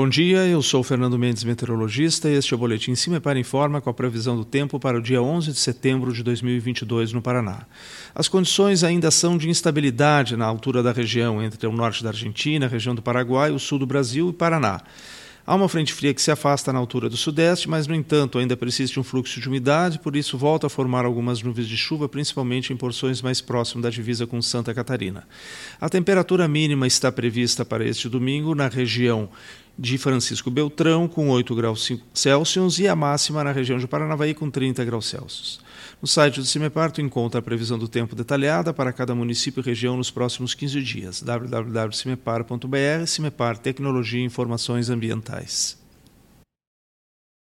Bom dia, eu sou Fernando Mendes, meteorologista, e este é o Boletim Cimepar Informa com a previsão do tempo para o dia 11 de setembro de 2022 no Paraná. As condições ainda são de instabilidade na altura da região entre o norte da Argentina, a região do Paraguai, o sul do Brasil e Paraná. Há uma frente fria que se afasta na altura do sudeste, mas, no entanto, ainda persiste um fluxo de umidade, por isso volta a formar algumas nuvens de chuva, principalmente em porções mais próximas da divisa com Santa Catarina. A temperatura mínima está prevista para este domingo na região de Francisco Beltrão, com 8 graus Celsius, e a máxima na região de Paranavaí, com 30 graus Celsius. No site do CIMEPAR, tu encontra a previsão do tempo detalhada para cada município e região nos próximos 15 dias. www.cimepar.br, CIMEPAR Tecnologia e Informações Ambientais.